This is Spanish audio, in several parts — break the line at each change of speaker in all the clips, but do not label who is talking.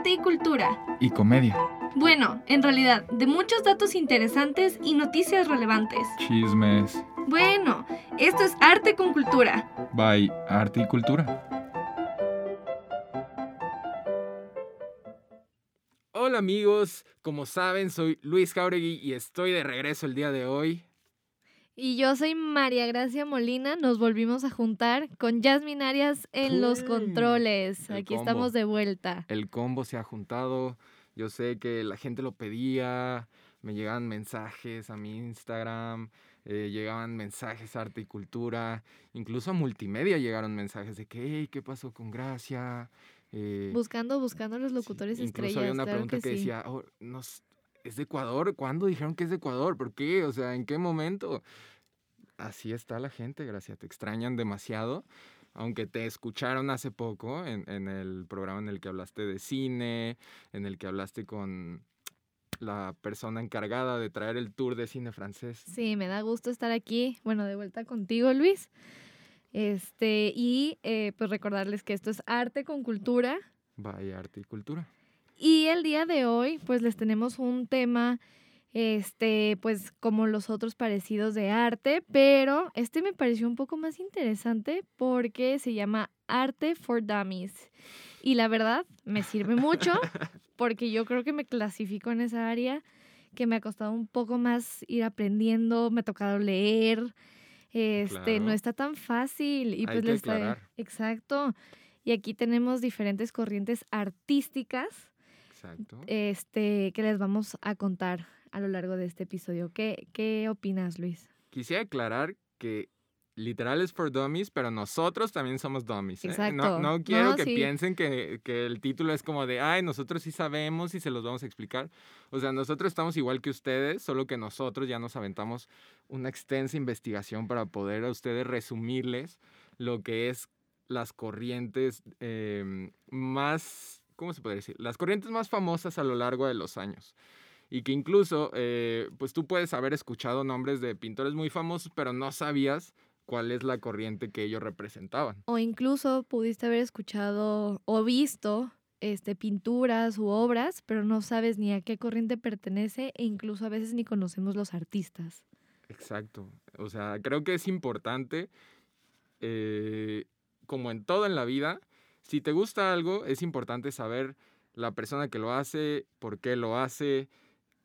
Arte y cultura.
Y comedia.
Bueno, en realidad, de muchos datos interesantes y noticias relevantes.
Chismes.
Bueno, esto es arte con cultura.
By Arte y Cultura.
Hola amigos, como saben soy Luis Jauregui y estoy de regreso el día de hoy.
Y yo soy María Gracia Molina, nos volvimos a juntar con Jasmine Arias en los
¡Pum!
controles. Aquí
combo.
estamos de vuelta.
El combo se ha juntado, yo sé que la gente lo pedía, me llegaban mensajes a mi Instagram, eh, llegaban mensajes a arte y cultura, incluso a multimedia llegaron mensajes de que, "Hey, ¿qué pasó con Gracia? Eh,
Buscando, buscando a los
sí,
locutores
incluso
estrellas.
había una
claro
pregunta que,
sí.
decía, "Oh, nos- ¿es de Ecuador? ¿Cuándo dijeron que es de Ecuador? ¿Por qué? O sea, ¿en qué momento? Así está la gente, Gracia, te extrañan demasiado. Aunque te escucharon hace poco en, en el programa en el que hablaste de cine, en el que hablaste con la persona encargada de traer el tour de cine francés.
Sí, me da gusto estar aquí, bueno, de vuelta contigo, Luis. Este, y eh, pues recordarles que esto es arte con cultura.
Vaya arte y cultura.
Y el día de hoy, pues les tenemos un tema, este, pues como los otros parecidos de arte, pero este me pareció un poco más interesante porque se llama Arte for Dummies. Y la verdad, me sirve mucho porque yo creo que me clasifico en esa área que me ha costado un poco más ir aprendiendo, me ha tocado leer. Este, no está tan fácil y
Hay
pues
que
les. Exacto. Y aquí tenemos diferentes corrientes artísticas
Exacto.
este, que les vamos a contar a lo largo de este episodio. ¿Qué, qué opinas, Luis?
Quisiera aclarar que literal es for dummies, pero nosotros también somos dummies. ¿eh? No-
Exacto.
No, quiero
No,
que
sí.
piensen que, que el título es como de, ay, nosotros sí sabemos y se los vamos a explicar. O sea, nosotros estamos igual que ustedes, solo que nosotros ya nos aventamos una extensa investigación para poder a ustedes resumirles lo que es las corrientes em, más, ¿cómo se puede decir? Las corrientes más famosas a lo largo de los años. Y que incluso, eh, pues tú puedes haber escuchado nombres de pintores muy famosos, pero no sabías cuál es la corriente que ellos representaban.
O incluso pudiste haber escuchado o visto este, pinturas u obras, pero no sabes ni a qué corriente pertenece e incluso a veces ni conocemos los artistas.
Exacto. O sea, creo que es importante, eh, como en todo en la vida, si te gusta algo, es importante saber la persona que lo hace, por qué lo hace,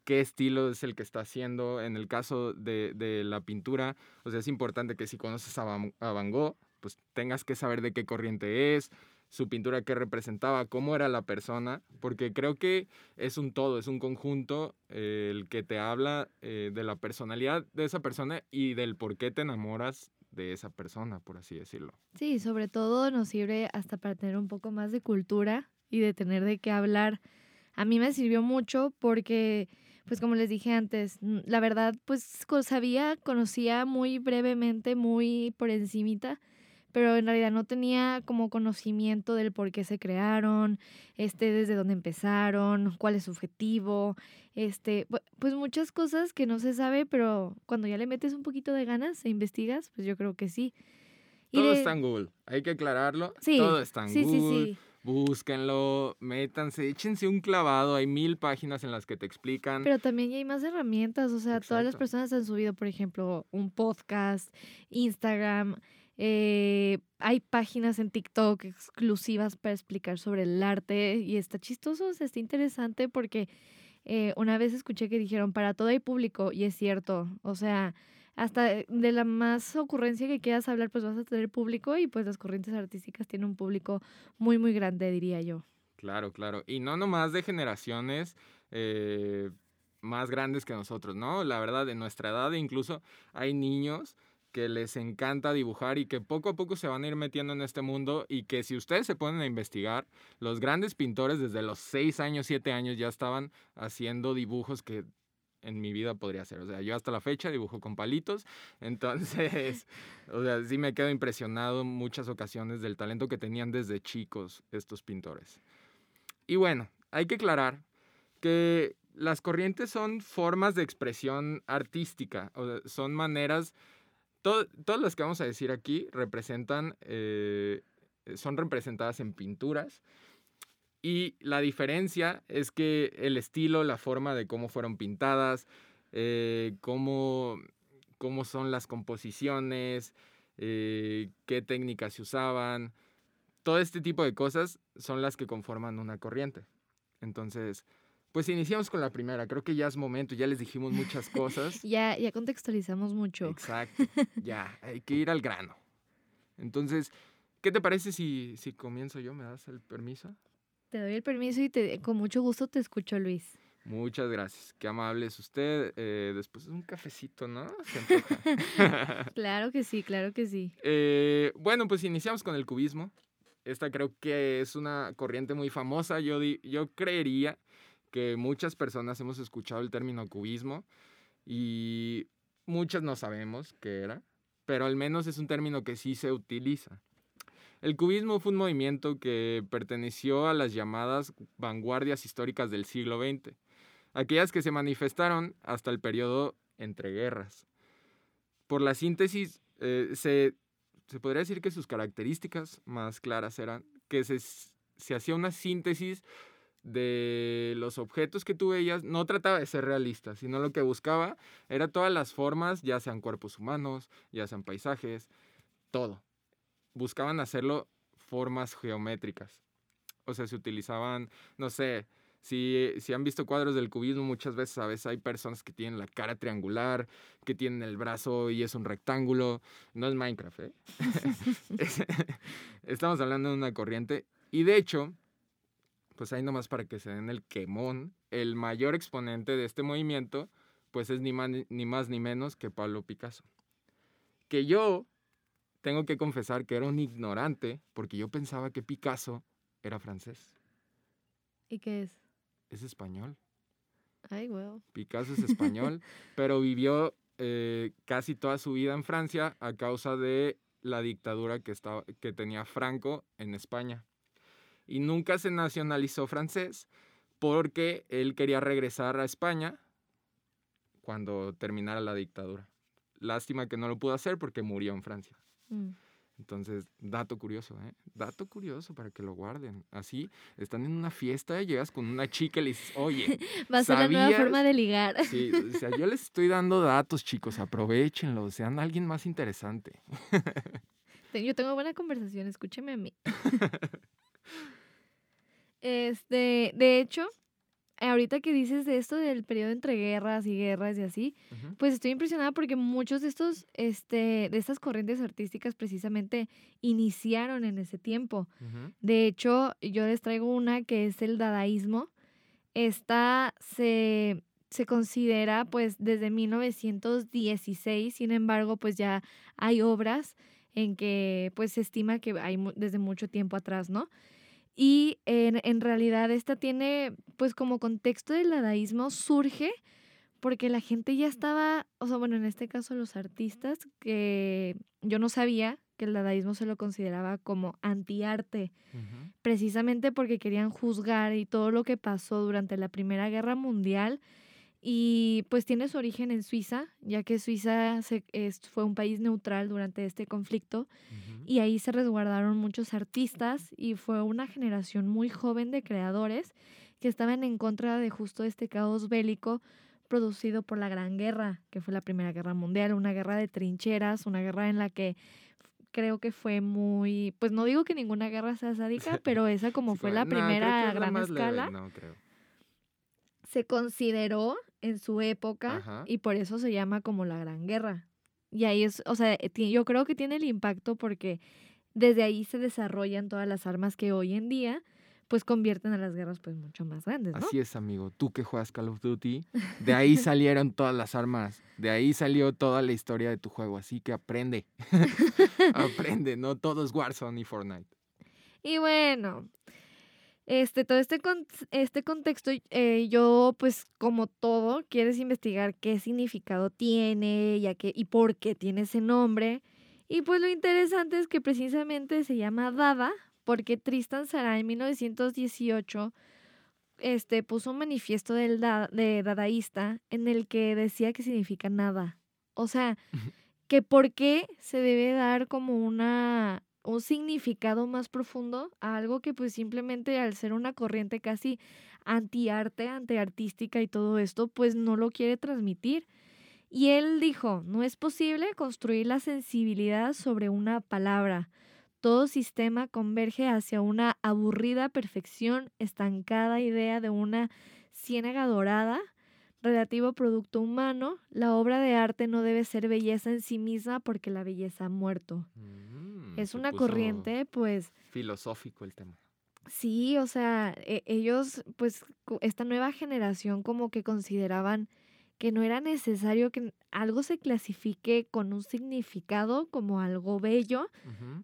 qué estilo es el que está haciendo. En el caso de, de la pintura, o sea, es importante que si conoces a Van, Gogh, pues tengas que saber de qué corriente es, su pintura qué representaba, cómo era la persona, porque creo que es un todo, es un conjunto eh, el que te habla eh, de la personalidad de esa persona y del por qué te enamoras de esa persona, por así decirlo.
Sí, sobre todo nos sirve hasta para tener un poco más de cultura y de tener de qué hablar. A mí me sirvió mucho porque, pues como les dije antes, la verdad, pues sabía, conocía muy brevemente, muy por encimita, pero en realidad no tenía como conocimiento del por qué se crearon, este, desde dónde empezaron, cuál es su objetivo, este, pu- pues muchas cosas que no se sabe, pero cuando ya le metes un poquito de ganas e investigas, pues yo creo que sí. Y
Todo
de-
está en Google, hay que aclararlo.
Sí,
Todo está en
sí,
Google.
sí.
Búsquenlo, métanse, échense un clavado. Hay mil páginas en las que te explican.
Pero también hay más herramientas, o sea, todas las personas han subido, por ejemplo, un podcast, Instagram, eh, hay páginas en TikTok exclusivas para explicar sobre el arte y está chistoso, o sea, está interesante porque eh, una vez escuché que dijeron, para todo hay público y es cierto, o sea, hasta de la más ocurrencia que quieras hablar, pues vas a tener público y pues las corrientes artísticas tienen un público muy, muy grande, diría yo.
Claro, claro. Y no nomás de generaciones eh, más grandes que nosotros, ¿no? La verdad, de nuestra edad incluso hay niños que les encanta dibujar y que poco a poco se van a ir metiendo en este mundo y que si ustedes se ponen a investigar, los grandes pintores desde los 6 años, 7 años ya estaban haciendo dibujos que en mi vida podría hacer. O sea, yo hasta la fecha dibujo con palitos, entonces, o sea, sí me quedo impresionado en muchas ocasiones del talento que tenían desde chicos estos pintores. Y bueno, hay que aclarar que las corrientes son formas de expresión artística, o sea, son maneras, to- todas las que vamos a decir aquí representan, eh, son representadas en pinturas. Y la diferencia es que el estilo, la forma de cómo fueron pintadas, eh, cómo, cómo son las composiciones, eh, qué técnicas se usaban, todo este tipo de cosas son las que conforman una corriente. Entonces, pues iniciamos con la primera. Creo que ya es momento, ya les dijimos muchas cosas.
Ya, ya contextualizamos mucho.
Exacto. Ya, hay que ir al grano. Entonces, ¿qué te parece si, si comienzo yo? ¿Me das el permiso?
Te doy el permiso y te, con mucho gusto te escucho, Luis.
Muchas gracias. Qué amable es usted. Eh, después un cafecito, ¿no?
Claro que sí, claro que sí.
Eh, bueno, pues iniciamos con el cubismo. Esta creo que es una corriente muy famosa. Yo, di- yo creería que muchas personas hemos escuchado el término cubismo y muchas no sabemos qué era, pero al menos es un término que sí se utiliza. El cubismo fue un movimiento que perteneció a las llamadas vanguardias históricas del siglo XX, aquellas que se manifestaron hasta el periodo entre guerras. Por la síntesis, eh, se se podría decir que sus características más claras eran que se, se hacía una síntesis de los objetos que tú veías, no trataba de ser realista, sino lo que buscaba era todas las formas, ya sean cuerpos humanos, ya sean paisajes, todo. Buscaban hacerlo formas geométricas. O sea, se utilizaban, no sé, si, si han visto cuadros del cubismo, muchas veces a veces hay personas que tienen la cara triangular, que tienen el brazo y es un rectángulo. No es Minecraft, ¿eh? Estamos hablando de una corriente. Y de hecho, pues ahí nomás para que se den el quemón, el mayor exponente de este movimiento, pues es ni más ni, ni más ni menos que Pablo Picasso. Que yo tengo que confesar que era un ignorante, porque yo pensaba que Picasso era francés.
¿Y qué es?
Es español.
Ay, wow.
Picasso es español, pero vivió eh, casi toda su vida en Francia a causa de la dictadura que, estaba, que tenía Franco en España. Y nunca se nacionalizó francés porque él quería regresar a España cuando terminara la dictadura. Lástima que no lo pudo hacer porque murió en Francia.
Mm.
Entonces, dato curioso, ¿eh? Dato curioso para que lo guarden. Así, están en una fiesta, llegas con una chica y le dices, oye,
Va a ser la nueva forma de ligar.
Sí, o sea, yo les estoy dando datos, chicos, aprovechenlo, sean alguien más interesante.
Te- Yo tengo buena conversación, escúcheme a mí. Este, de hecho, ahorita que dices de esto del periodo entre guerras y guerras y así, pues estoy impresionada porque muchos de estos, este, de estas corrientes artísticas precisamente iniciaron en ese tiempo. De hecho, yo les traigo una que es el dadaísmo. Esta se, se considera pues desde 1916, sin embargo, pues ya hay obras en que pues se estima que hay desde mucho tiempo atrás, ¿no? Y en, en realidad esta tiene pues como contexto del dadaísmo surge porque la gente ya estaba, o sea, bueno, en este caso los artistas, que yo no sabía que el dadaísmo se lo consideraba como antiarte precisamente porque querían juzgar y todo lo que pasó durante la Primera Guerra Mundial. Y pues tiene su origen en Suiza, ya que Suiza se- es- fue un país neutral durante este conflicto. Y ahí se resguardaron muchos artistas y fue una generación muy joven de creadores que estaban en contra de justo este caos bélico producido por la Gran Guerra, que fue la Primera Guerra Mundial, una guerra de trincheras, una guerra en la que creo que fue muy, pues no digo que ninguna guerra sea sádica, pero esa como
Sí,
fue la primera a gran escala,
No, creo.
se consideró en su época
Ajá.
y por eso se llama como la Gran Guerra. Y ahí es, o sea, eh, yo creo que tiene el impacto porque desde ahí se desarrollan todas las armas que hoy en día pues convierten a las guerras pues mucho más grandes, ¿no?
Así es, amigo. Tú que juegas Call of Duty, de ahí salieron todas las armas. De ahí salió toda la historia de tu juego. Así que aprende. aprende. No todo es Warzone y Fortnite.
Y bueno, este, todo este, con- este contexto, eh, yo, pues, como todo, quieres investigar qué significado tiene y, por qué tiene ese nombre. Y pues lo interesante es que precisamente se llama Dada, porque Tristan Tzara en 1918 este, puso un manifiesto del da- de dadaísta en el que decía que significa nada. O sea, que por qué se debe dar como una un significado más profundo a algo que pues simplemente al ser una corriente casi antiarte, antiartística y todo esto, pues no lo quiere transmitir. Y él dijo, no es posible construir la sensibilidad sobre una palabra. Todo sistema converge hacia una aburrida perfección, estancada idea de una ciénaga dorada, relativo producto humano. La obra de arte no debe ser belleza en sí misma porque la belleza ha muerto.
Mm,
Es
se
una corriente, pues,
Filosófico el tema.
sí, o sea, e- ellos, pues, esta nueva generación como que consideraban que no era necesario que algo se clasifique con un significado como algo bello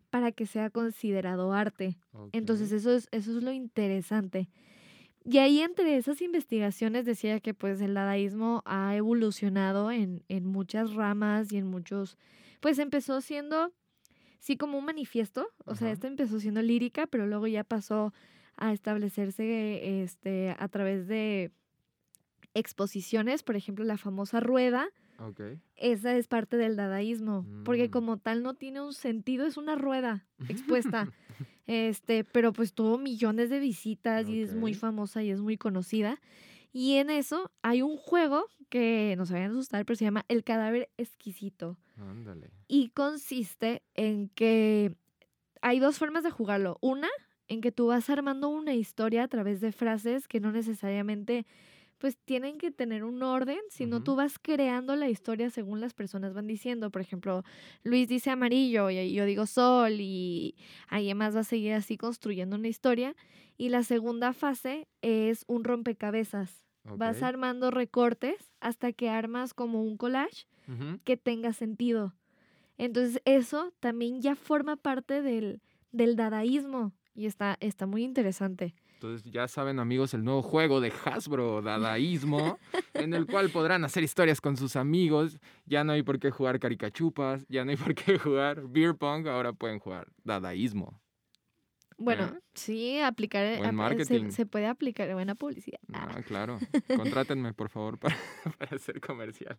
para que sea considerado arte. Entonces eso es, eso es lo interesante. Y ahí entre esas investigaciones decía que pues el dadaísmo ha evolucionado en, en muchas ramas y en muchos, pues empezó siendo, sí, como un manifiesto, o sea, este empezó siendo lírica, pero luego ya pasó a establecerse este, a través de exposiciones, por ejemplo, la famosa rueda,
Ok.
esa es parte del dadaísmo, porque
Mm.
como tal no tiene un sentido, es una rueda expuesta. este, pero pues tuvo millones de visitas y es muy famosa y es muy conocida. Y en eso hay un juego que no se vayan a asustar, pero se llama El cadáver exquisito.
Ándale.
Y consiste en que hay dos formas de jugarlo. Una, en que tú vas armando una historia a través de frases que no necesariamente pues tienen que tener un orden, sino
Ujú.
tú vas creando la historia según las personas van diciendo. Por ejemplo, Luis dice amarillo y yo digo sol y ahí más va a seguir así construyendo una historia. Y la segunda fase es un rompecabezas. Vas armando recortes hasta que armas como un collage que tenga sentido. Entonces eso también ya forma parte del, del dadaísmo y está, está muy interesante.
Entonces ya saben amigos el nuevo juego de Hasbro, Dadaísmo, en el cual podrán hacer historias con sus amigos. Ya no hay por qué jugar caricachupas, ya no hay por qué jugar beer pong, ahora pueden jugar Dadaísmo.
Bueno,
¿Eh?
sí, aplicar,
Buen
ap- se-
marketing.
Se, puede aplicar buena publicidad. Ah.
Ah, claro. Contrátenme, por favor, para, para hacer comercial.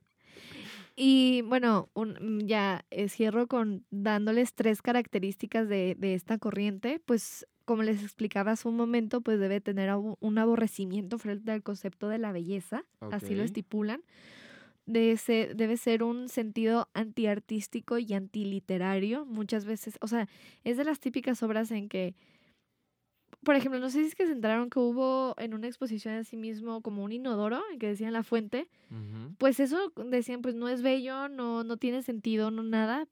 Y bueno, un- ya eh, cierro con dándoles tres características de, de esta corriente. Pues como les explicaba hace un momento, pues debe tener un aborrecimiento frente al concepto de la belleza, así lo estipulan. Debe ser, debe ser un sentido antiartístico y antiliterario. Muchas veces, o sea, es de las típicas obras en que, por ejemplo, no sé si es que se enteraron que hubo en una exposición a sí mismo como un inodoro, en que decían la fuente,
Ujú.
pues eso decían, pues no es bello, no, no tiene sentido, no nada.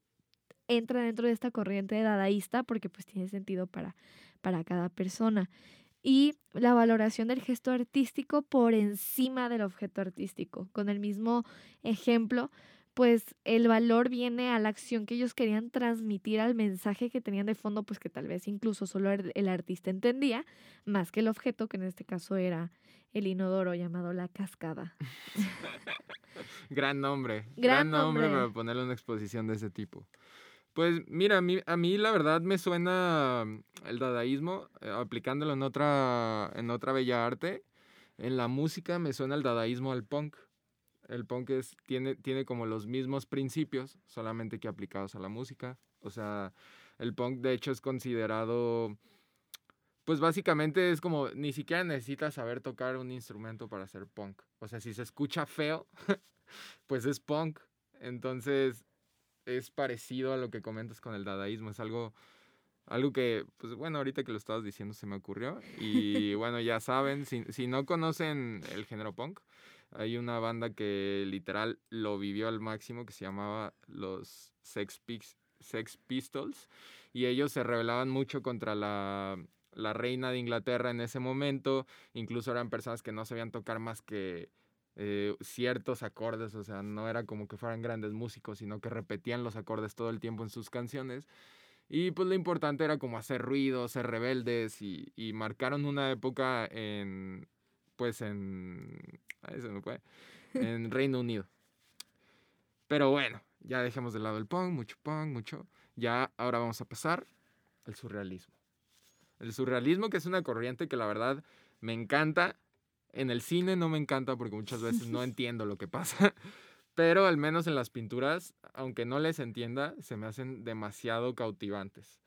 Entra dentro de esta corriente dadaísta porque pues tiene sentido para, para cada persona. Y la valoración del gesto artístico por encima del objeto artístico. Con el mismo ejemplo, pues el valor viene a la acción que ellos querían transmitir, al mensaje que tenían de fondo, pues que tal vez incluso solo el artista entendía, más que el objeto, que en este caso era el inodoro llamado la cascada.
Gran nombre.
Gran
nombre.
nombre.
para ponerle una exposición de ese tipo. Pues mira, a mí, a mí la verdad me suena mm, el dadaísmo, eh, aplicándolo en otra, en otra bella arte. En la música me suena el dadaísmo al punk. El punk es, tiene, tiene como los mismos principios, solamente que aplicados a la música. O sea, el punk de hecho es considerado, pues básicamente es como, ni siquiera necesitas saber tocar un instrumento para ser punk. O sea, si se escucha feo, pues es punk. Entonces, es parecido a lo que comentas con el dadaísmo. Es algo, algo que, pues bueno, ahorita que lo estabas diciendo se me ocurrió. Y bueno, ya saben, si, si no conocen el género punk, hay una banda que literal lo vivió al máximo que se llamaba los Sex, Pix- Sex Pistols. Y ellos se rebelaban mucho contra la, la reina de Inglaterra en ese momento, incluso eran personas que no sabían tocar más que eh, ciertos acordes, o sea, no era como que fueran grandes músicos, sino que repetían los acordes todo el tiempo en sus canciones. Y pues lo importante era como hacer ruido, ser rebeldes y, y marcaron una época en, pues en, ahí se me fue, en Reino Unido. Pero bueno, ya dejemos de lado el punk, mucho punk, mucho. Ya ahora vamos a pasar al surrealismo. El surrealismo que es una corriente que la verdad me encanta. En el cine no me encanta porque muchas veces no entiendo lo que pasa. Pero al menos en las pinturas, aunque no les entienda, se me hacen demasiado cautivantes.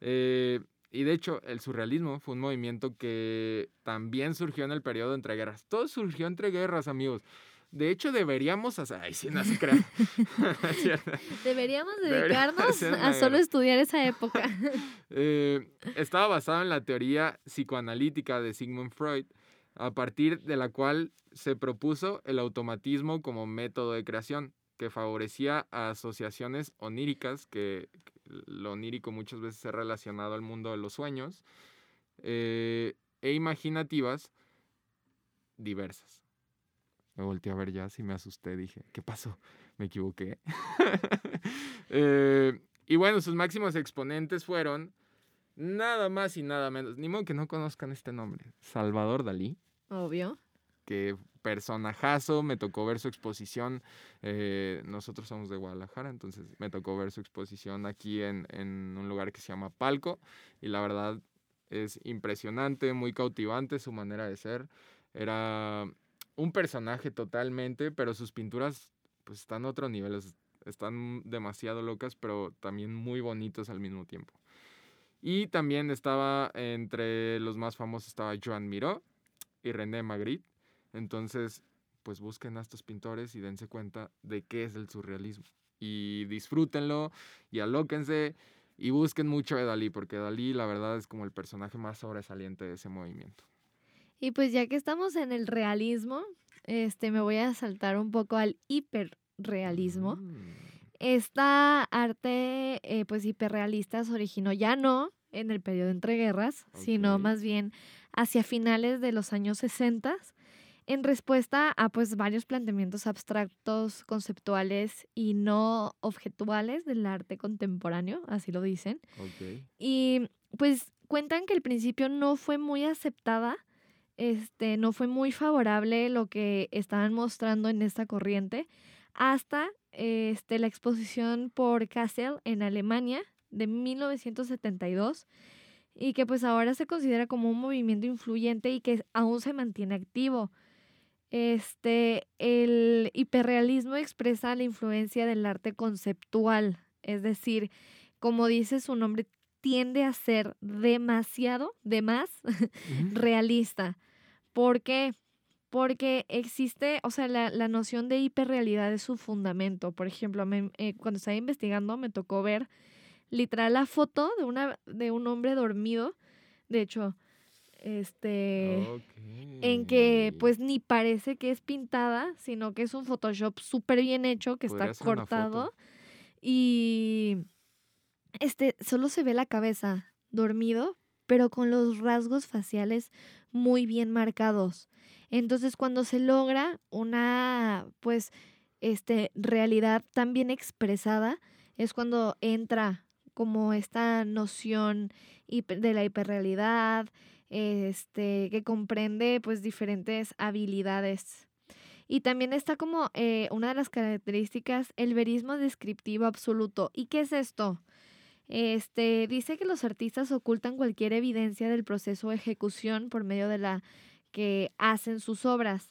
Eh, y de hecho, el surrealismo fue un movimiento que también surgió en el periodo entre guerras. Todo surgió entre guerras, amigos. De hecho, deberíamos hacer. Ay, sí, no se crean.
Deberíamos dedicarnos a solo estudiar esa época.
Eh, estaba basado en la teoría psicoanalítica de Sigmund Freud, a partir de la cual se propuso el automatismo como método de creación, que favorecía asociaciones oníricas, que que lo onírico muchas veces es relacionado al mundo de los sueños, eh, e imaginativas diversas. Me volteé a ver ya, si me asusté, dije, ¿qué pasó? Me equivoqué. Eh, y bueno, sus máximos exponentes fueron nada más y nada menos, ni modo que no conozcan este nombre, Salvador Dalí,
Obvio.
que personajazo, me tocó ver su exposición, eh, nosotros somos de Guadalajara, entonces me tocó ver su exposición aquí en, en un lugar que se llama Palco, y la verdad es impresionante, muy cautivante su manera de ser, era un personaje totalmente, pero sus pinturas pues están a otro nivel, es- están demasiado locas, pero también muy bonitos al mismo tiempo. Y también estaba entre los más famosos estaba Joan Miró y René Magritte. Entonces, pues busquen a estos pintores y dense cuenta de qué es el surrealismo. Y disfrútenlo y alóquense y busquen mucho de Dalí, porque Dalí la verdad es como el personaje más sobresaliente de ese movimiento.
Y pues ya que estamos en el realismo, este me voy a saltar un poco al hiperrealismo.
Mm,
Esta arte eh, pues hiperrealista se originó ya no en el periodo entre guerras, sino más bien hacia finales de los años 60 en respuesta a pues varios planteamientos abstractos, conceptuales y no objetuales del arte contemporáneo, así lo dicen. Y pues cuentan que al principio no fue muy aceptada, este, no fue muy favorable lo que estaban mostrando en esta corriente, hasta este, la exposición por Kassel en Alemania de 1972 y que pues ahora se considera como un movimiento influyente y que aún se mantiene activo. Este, el hiperrealismo expresa la influencia del arte conceptual, es decir, como dice su nombre, tiende a ser demasiado, de más, realista. ¿Por qué? Porque existe, o sea, la, la noción de hiperrealidad es su fundamento. Por ejemplo, me- eh, cuando estaba investigando me tocó ver literal la foto de, una, de un hombre dormido. De hecho, este en que pues ni parece que es pintada, sino que es un Photoshop súper bien hecho, que está cortado y este solo se ve la cabeza dormido, pero con los rasgos faciales muy bien marcados. Entonces, cuando se logra una pues este realidad tan bien expresada, es cuando entra como esta noción de la hiperrealidad, este, que comprende pues diferentes habilidades. Y también está como eh, una de las características, el verismo descriptivo absoluto. ¿Y qué es esto? Este, dice que los artistas ocultan cualquier evidencia del proceso de ejecución por medio de la que hacen sus obras.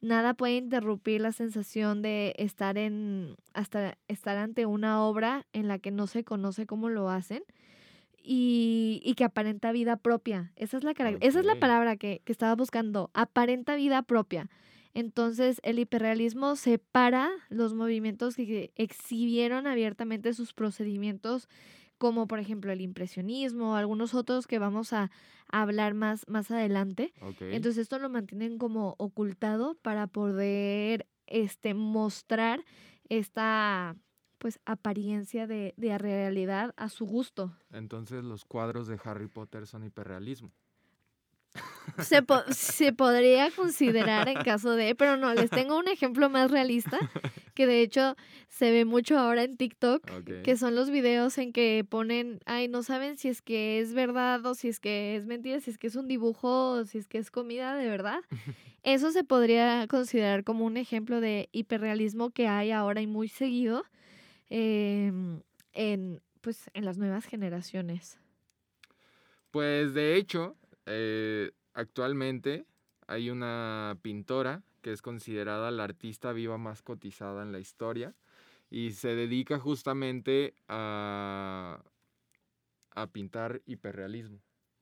Nada puede interrumpir la sensación de estar en hasta estar ante una obra en la que no se conoce cómo lo hacen y, y que aparenta vida propia. Esa es la, carac- esa es la palabra que, que estaba buscando, aparenta vida propia. Entonces, el hiperrealismo separa los movimientos que exhibieron abiertamente sus procedimientos, como por ejemplo el impresionismo, algunos otros que vamos a, a hablar más, más adelante. Entonces esto lo mantienen como ocultado para poder este, mostrar esta pues apariencia de, de realidad a su gusto.
Entonces los cuadros de Harry Potter son hiperrealismo.
Se, po- se podría considerar en caso de, pero no, les tengo un ejemplo más realista, que de hecho se ve mucho ahora en TikTok,
Ok.
que son los videos en que ponen, ay, no saben si es que es verdad o si es que es mentira, si es que es un dibujo o si es que es comida de verdad. Eso se podría considerar como un ejemplo de hiperrealismo que hay ahora y muy seguido em, en, pues, en las nuevas generaciones.
Pues de hecho, eh, actualmente hay una pintora que es considerada la artista viva más cotizada en la historia y se dedica justamente a, a pintar hiperrealismo.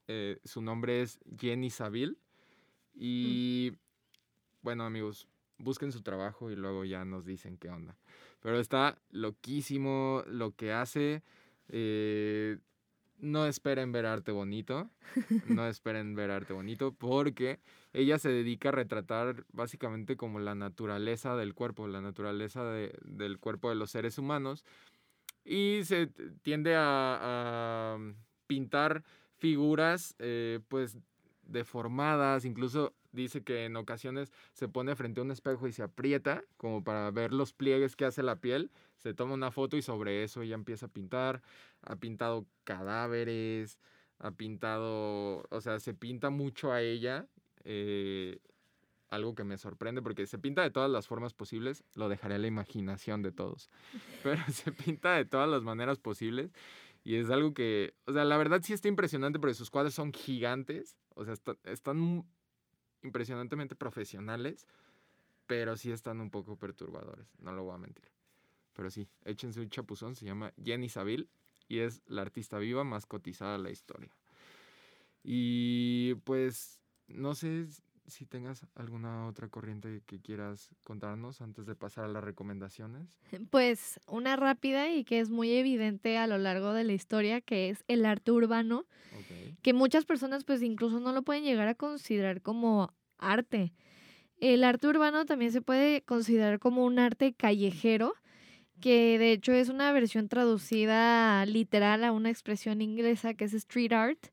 Eh, su nombre es Jenny Saville y bueno amigos, busquen su trabajo y luego ya nos dicen qué onda. Pero está loquísimo lo que hace. eh, no esperen ver arte bonito. No esperen ver arte bonito porque ella se dedica a retratar básicamente como la naturaleza del cuerpo, la naturaleza de- del cuerpo de los seres humanos. Y se tiende a, a pintar figuras eh, pues deformadas, incluso dice que en ocasiones se pone frente a un espejo y se aprieta como para ver los pliegues que hace la piel, se toma una foto y sobre eso ella empieza a pintar, ha pintado cadáveres, ha pintado, o sea, se pinta mucho a ella, eh, algo que me sorprende porque se pinta de todas las formas posibles, lo dejaré a la imaginación de todos, pero se pinta de todas las maneras posibles y es algo que, o sea, la verdad sí está impresionante porque sus cuadros son gigantes, o sea, está- están impresionantemente profesionales, pero sí están un poco perturbadores, no lo voy a mentir. Pero sí, échense un chapuzón, se llama Jenny Saville y es la artista viva más cotizada de la historia. Y pues, no sé si tengas alguna otra corriente que quieras contarnos antes de pasar a las recomendaciones.
Pues una rápida y que es muy evidente a lo largo de la historia, que es el arte urbano, que muchas personas pues incluso no lo pueden llegar a considerar como arte. El arte urbano también se puede considerar como un arte callejero, que de hecho es una versión traducida literal a una expresión inglesa que es street art.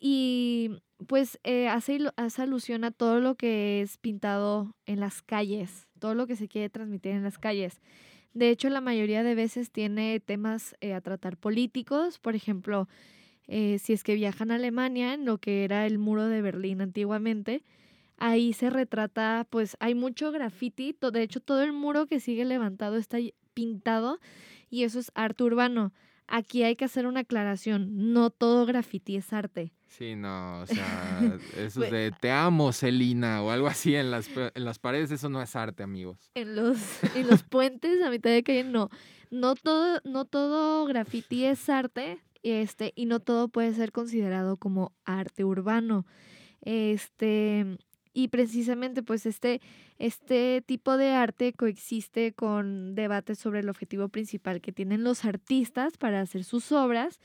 Y pues eh, hace, hace alusión a todo lo que es pintado en las calles, todo lo que se quiere transmitir en las calles. De hecho, la mayoría de veces tiene temas eh, a tratar políticos, por ejemplo, eh, si es que viajan a Alemania, en lo que era el muro de Berlín antiguamente, ahí se retrata, pues hay mucho graffiti, de hecho todo el muro que sigue levantado está pintado y eso es arte urbano. Aquí hay que hacer una aclaración, no todo graffiti es arte.
Sí, no, o sea, eso es de te amo, Celina, o algo así en las, en las paredes, eso no es arte, amigos.
En los, en los puentes a mitad de calle, no. No todo, no todo graffiti es arte, este, y no todo puede ser considerado como arte urbano. Este, y precisamente, pues, este, este tipo de arte coexiste con debates sobre el objetivo principal que tienen los artistas para hacer sus obras,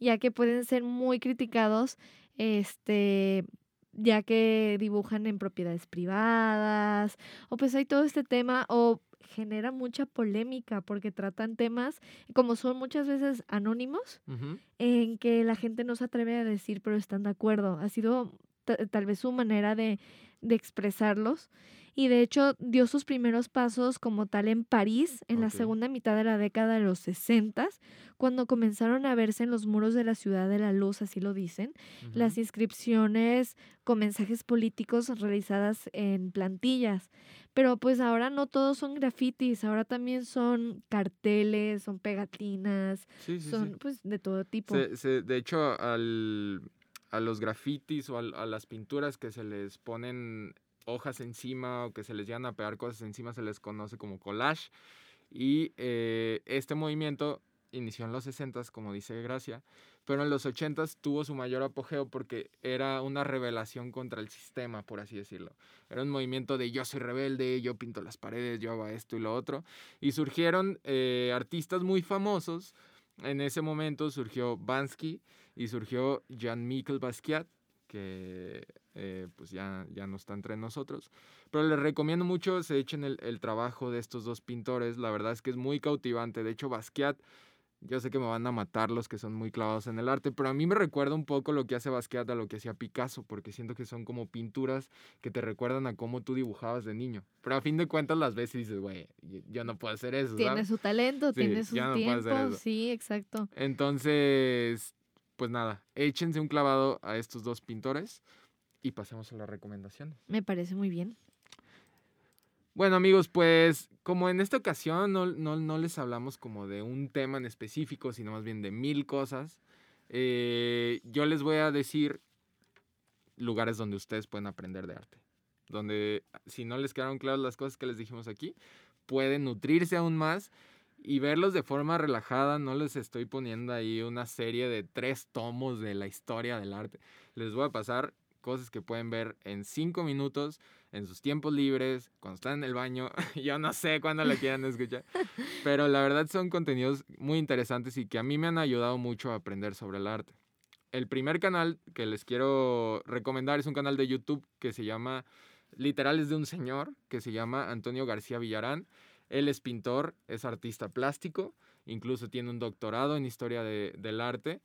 ya que pueden ser muy criticados, este, ya que dibujan en propiedades privadas, o pues hay todo este tema, o genera mucha polémica porque tratan temas, como son muchas veces anónimos, en que la gente no se atreve a decir, pero están de acuerdo. Ha sido ta- tal vez su manera de, de expresarlos. Y de hecho dio sus primeros pasos como tal en París en la segunda mitad de la década de los 60, cuando comenzaron a verse en los muros de la ciudad de la luz, así lo dicen, las inscripciones con mensajes políticos realizadas en plantillas. Pero pues ahora no todos son grafitis, ahora también son carteles, son pegatinas,
Sí, sí, sí.
son pues de todo tipo.
Se- se- de hecho, al, a los grafitis o a, las pinturas que se les ponen hojas encima o que se les llegan a pegar cosas encima se les conoce como collage. Y eh, este movimiento inició en los 60 como dice Gracia, pero en los 80 tuvo su mayor apogeo porque era una revelación contra el sistema, por así decirlo. Era un movimiento de yo soy rebelde, yo pinto las paredes, yo hago esto y lo otro. Y surgieron eh, artistas muy famosos. En ese momento surgió Bansky y surgió Jean-Michel Basquiat, que eh, pues ya, ya no está entre nosotros. Pero les recomiendo mucho, se echen el, el trabajo de estos dos pintores, la verdad es que es muy cautivante. De hecho, Basquiat yo sé que me van a matar los que son muy clavados en el arte, pero a mí me recuerda un poco lo que hace Basquiat a lo que hacía Picasso, porque siento que son como pinturas que te recuerdan a cómo tú dibujabas de niño. Pero a fin de cuentas las ves y dices, güey, yo no puedo hacer eso.
Tiene
¿sabes?
su talento,
Sí,
tiene sus
no
tiempos. Sí, exacto.
Entonces, pues nada, échense un clavado a estos dos pintores y pasemos a las recomendaciones.
Me parece muy bien.
Bueno amigos, pues como en esta ocasión no, no- no les hablamos como de un tema en específico, sino más bien de mil cosas, eh, yo les voy a decir lugares donde ustedes pueden aprender de arte. Donde si no les quedaron claras las cosas que les dijimos aquí, pueden nutrirse aún más y verlos de forma relajada. No les estoy poniendo ahí una serie de tres tomos de la historia del arte. Les voy a pasar cosas que pueden ver en cinco minutos en sus tiempos libres, cuando están en el baño. Yo no sé cuándo la quieran escuchar. Pero la verdad son contenidos muy interesantes y que a mí me han ayudado mucho a aprender sobre el arte. El primer canal que les quiero recomendar es un canal de YouTube que se llama, literal es de un señor, que se llama Antonio García Villarán. Él es pintor, es artista plástico, incluso tiene un doctorado en historia de- del arte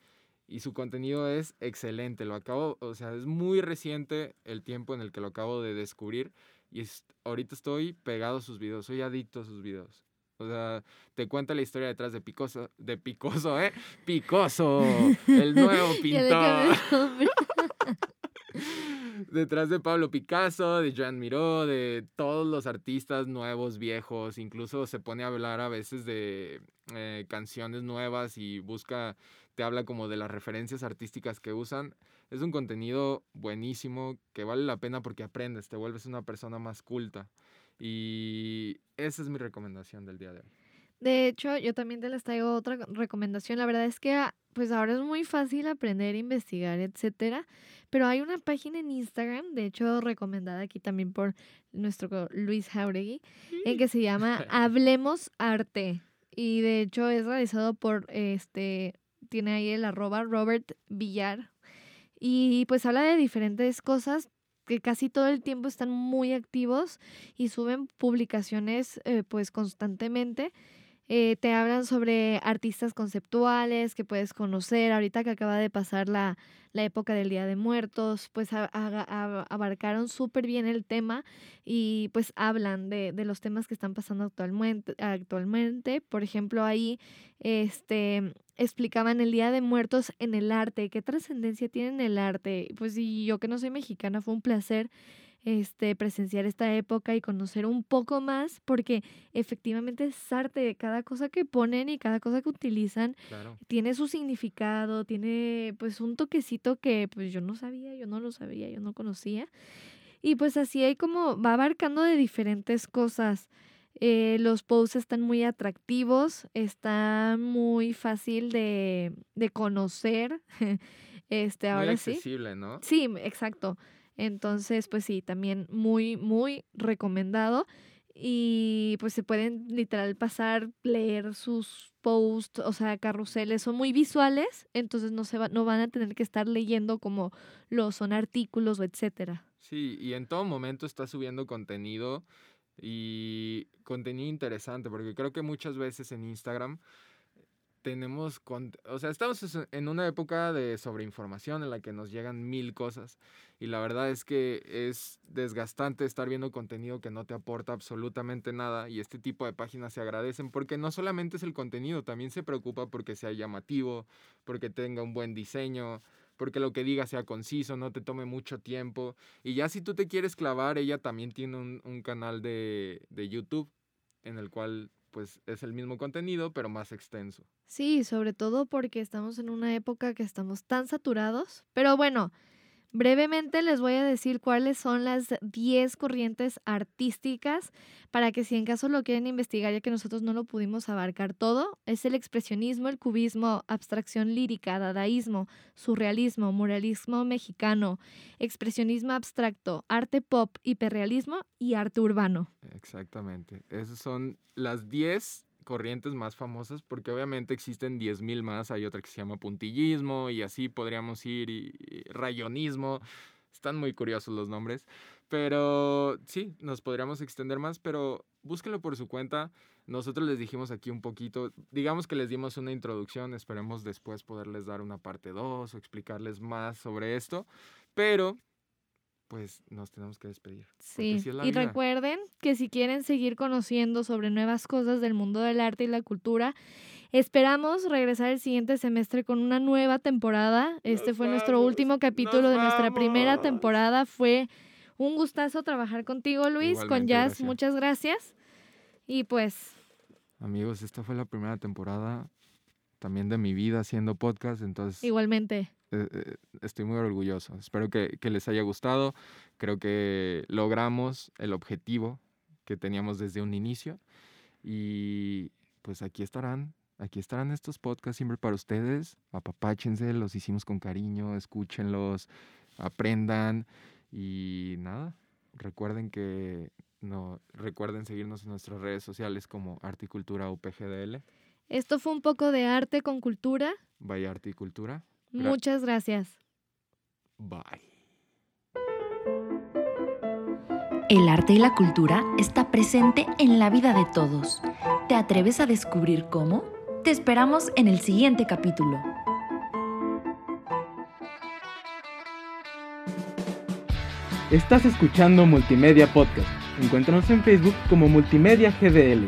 y su contenido es excelente. Lo acabo, o sea, es muy reciente el tiempo en el que lo acabo de descubrir y es- ahorita estoy pegado a sus videos, soy adicto a sus videos. O sea, te cuenta la historia detrás de Picoso, de Picoso, ¿eh? Picoso, el nuevo pintor. Detrás de Pablo Picasso, de Jean Miró, de todos los artistas nuevos, viejos, incluso se pone a hablar a veces de eh, canciones nuevas y busca, te habla como de las referencias artísticas que usan. Es un contenido buenísimo que vale la pena porque aprendes, te vuelves una persona más culta. Y esa es mi recomendación del día de hoy.
De hecho, yo también te les traigo otra recomendación. La verdad es que ah, pues ahora es muy fácil aprender, investigar, etcétera. Pero hay una página en Instagram, de hecho recomendada aquí también por nuestro Luis Jauregui, en que se llama Hablemos Arte. Y de hecho es realizado por este, tiene ahí el arroba Robert Villar. Y pues habla de diferentes cosas que casi todo el tiempo están muy activos y suben publicaciones eh, pues constantemente. Eh, te hablan sobre artistas conceptuales que puedes conocer. Ahorita que acaba de pasar la, la época del Día de Muertos, pues a- abarcaron súper bien el tema y pues hablan de, de los temas que están pasando actualmente. actualmente. Por ejemplo, ahí este, explicaban el Día de Muertos en el arte, qué trascendencia tiene en el arte. Pues y yo que no soy mexicana, fue un placer este, presenciar esta época y conocer un poco más, porque efectivamente es arte, cada cosa que ponen y cada cosa que utilizan
Claro.
tiene su significado, tiene pues un toquecito que pues yo no sabía, yo no lo sabía, yo no conocía. Y pues así hay como, va abarcando de diferentes cosas. Eh, los posts están muy atractivos, está muy fácil de, de conocer. este,
Muy
ahora sí.
¿no?
Sí, exacto. Entonces, pues sí, también muy, muy recomendado. Y pues se pueden literal pasar, leer sus posts, o sea, carruseles, son muy visuales, entonces no, se va, no van a tener que estar leyendo como lo son artículos o etcétera.
Sí, y en todo momento está subiendo contenido y contenido interesante, porque creo que muchas veces en Instagram tenemos, cont- o sea, estamos es- en una época de sobreinformación en la que nos llegan mil cosas y la verdad es que es desgastante estar viendo contenido que no te aporta absolutamente nada y este tipo de páginas se agradecen porque no solamente es el contenido, también se preocupa porque sea llamativo, porque tenga un buen diseño, porque lo que diga sea conciso, no te tome mucho tiempo. Y ya si tú te quieres clavar, ella también tiene un, un canal de, de YouTube en el cual pues es el mismo contenido, pero más extenso.
Sí, sobre todo porque estamos en una época que estamos tan saturados. Pero bueno, brevemente les voy a decir cuáles son las 10 corrientes artísticas para que si en caso lo quieren investigar, ya que nosotros no lo pudimos abarcar todo, es el expresionismo, el cubismo, abstracción lírica, dadaísmo, surrealismo, muralismo mexicano, expresionismo abstracto, arte pop, hiperrealismo y arte urbano.
Exactamente. Esas son las 10 corrientes más famosas porque obviamente existen 10.000 más. Hay otra que se llama puntillismo y así podríamos ir rayonismo. están muy curiosos los nombres. Pero sí, nos podríamos extender más, pero búsquenlo por su cuenta. Nosotros les dijimos aquí un poquito, digamos que les dimos una introducción, esperemos después poderles dar una parte 2 o explicarles más sobre esto, pero pues nos tenemos que despedir.
Sí, y
vida.
recuerden que si quieren seguir conociendo sobre nuevas cosas del mundo del arte y la cultura, esperamos regresar el siguiente semestre con una nueva temporada. Este
Nos
fue nuestro último capítulo de nuestra primera temporada. Fue un gustazo trabajar contigo, Luis, con Jazz.
gracias.
Muchas gracias. Y pues,
Amigos, esta fue la primera temporada también de mi vida haciendo podcast, entonces
igualmente.
Eh, eh, estoy muy orgulloso. Espero que, que les haya gustado. Creo que logramos el objetivo que teníamos desde un inicio. Y pues aquí estarán, aquí estarán estos podcasts siempre para ustedes. Apapáchense, los hicimos con cariño, escúchenlos, aprendan. Y nada, recuerden que no, recuerden seguirnos en nuestras redes sociales como Arte y Cultura UPGDL,
Esto fue un poco de arte con cultura.
Vaya Arte y Cultura. Gra-
Muchas gracias.
Bye.
El arte y la cultura está presente en la vida de todos. ¿Te atreves a descubrir cómo? Te esperamos en el siguiente capítulo.
Estás escuchando Multimedia Podcast. Encuéntranos en Facebook como Multimedia GDL.